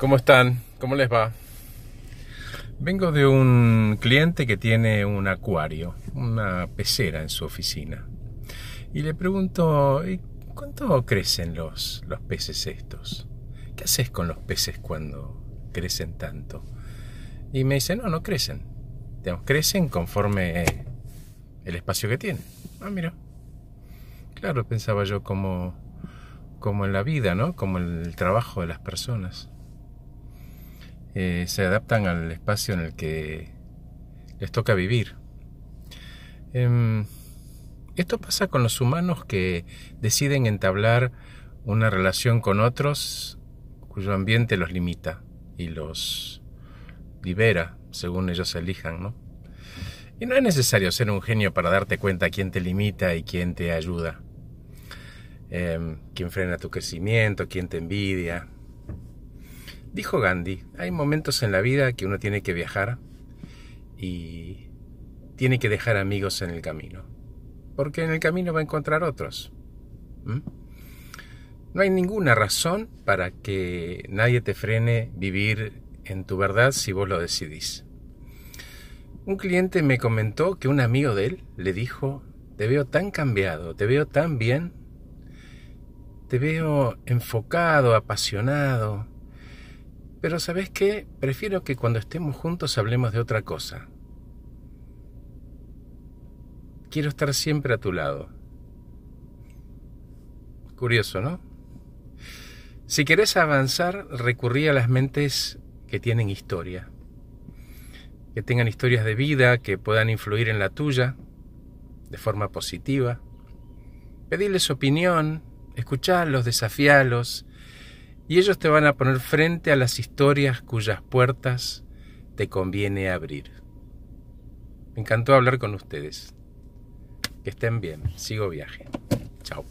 ¿Cómo están? ¿Cómo les va? Vengo de un cliente que tiene un acuario, una pecera en su oficina. Y le pregunto, ¿y cuánto crecen los, los peces estos? ¿Qué haces con los peces cuando crecen tanto? Y me dice, no, no crecen. Crecen conforme el espacio que tienen. Ah, mira. Claro, pensaba yo como, como en la vida, ¿no? Como en el trabajo de las personas. Eh, se adaptan al espacio en el que les toca vivir. Em, esto pasa con los humanos que deciden entablar una relación con otros cuyo ambiente los limita y los libera según ellos elijan, ¿no? Y no es necesario ser un genio para darte cuenta quién te limita y quién te ayuda, em, quién frena tu crecimiento, quién te envidia, Dijo Gandhi, hay momentos en la vida que uno tiene que viajar y tiene que dejar amigos en el camino, porque en el camino va a encontrar otros. No hay ninguna razón para que nadie te frene vivir en tu verdad si vos lo decidís. Un cliente me comentó que un amigo de él le dijo, te veo tan cambiado, te veo tan bien, te veo enfocado, apasionado, pero ¿sabes qué? Prefiero que cuando estemos juntos hablemos de otra cosa. Quiero estar siempre a tu lado. Curioso, ¿no? Si querés avanzar, recurrí a las mentes que tienen historia, que tengan historias de vida, que puedan influir en la tuya de forma positiva. Pedirles opinión, escucharlos, desafiarlos, y ellos te van a poner frente a las historias cuyas puertas te conviene abrir. Me encantó hablar con ustedes. Que estén bien. Sigo viaje. Chao.